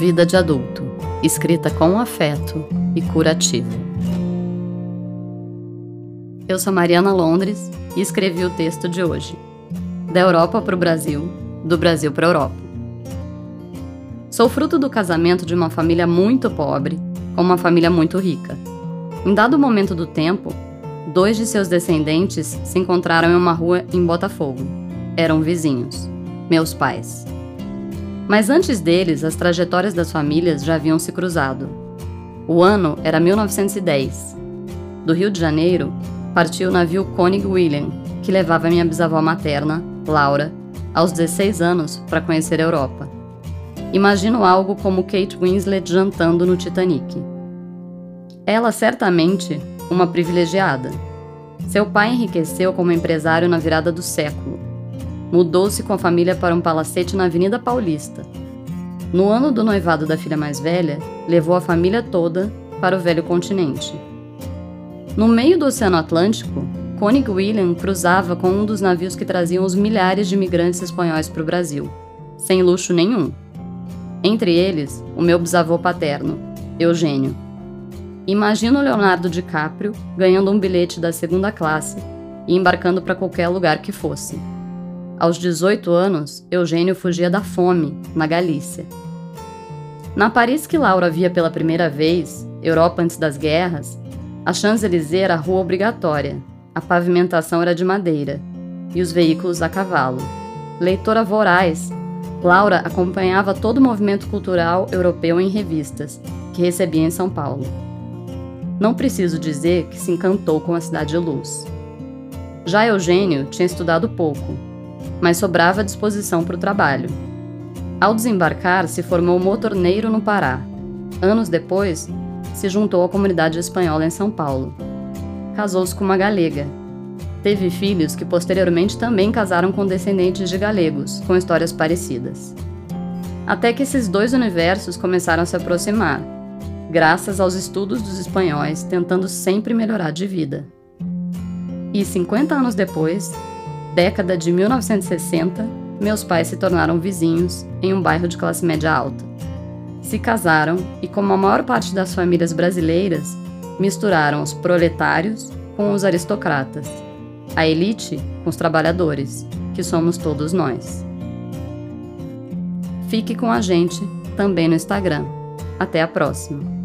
Vida de adulto, escrita com afeto e curativo. Eu sou Mariana Londres e escrevi o texto de hoje. Da Europa para o Brasil, do Brasil para a Europa. Sou fruto do casamento de uma família muito pobre com uma família muito rica. Em dado momento do tempo, dois de seus descendentes se encontraram em uma rua em Botafogo. Eram vizinhos, meus pais. Mas antes deles, as trajetórias das famílias já haviam se cruzado. O ano era 1910. Do Rio de Janeiro, partiu o navio Koenig William, que levava minha bisavó materna, Laura, aos 16 anos para conhecer a Europa. Imagino algo como Kate Winslet jantando no Titanic. Ela certamente uma privilegiada. Seu pai enriqueceu como empresário na virada do século mudou-se com a família para um palacete na Avenida Paulista. No ano do noivado da filha mais velha, levou a família toda para o velho continente. No meio do Oceano Atlântico, Koenig William cruzava com um dos navios que traziam os milhares de imigrantes espanhóis para o Brasil, sem luxo nenhum. Entre eles, o meu bisavô paterno, Eugênio. Imagino Leonardo DiCaprio ganhando um bilhete da segunda classe e embarcando para qualquer lugar que fosse. Aos 18 anos, Eugênio fugia da fome, na Galícia. Na Paris que Laura via pela primeira vez, Europa antes das guerras, a Champs-Élysées era a rua obrigatória, a pavimentação era de madeira e os veículos a cavalo. Leitora voraz, Laura acompanhava todo o movimento cultural europeu em revistas, que recebia em São Paulo. Não preciso dizer que se encantou com a cidade de luz. Já Eugênio tinha estudado pouco mas sobrava disposição para o trabalho. Ao desembarcar, se formou motorneiro no Pará. Anos depois, se juntou à comunidade espanhola em São Paulo. Casou-se com uma galega. Teve filhos que posteriormente também casaram com descendentes de galegos, com histórias parecidas. Até que esses dois universos começaram a se aproximar, graças aos estudos dos espanhóis tentando sempre melhorar de vida. E 50 anos depois, década de 1960, meus pais se tornaram vizinhos em um bairro de classe média alta. Se casaram e, como a maior parte das famílias brasileiras, misturaram os proletários com os aristocratas, a elite com os trabalhadores, que somos todos nós. Fique com a gente também no Instagram. Até a próxima!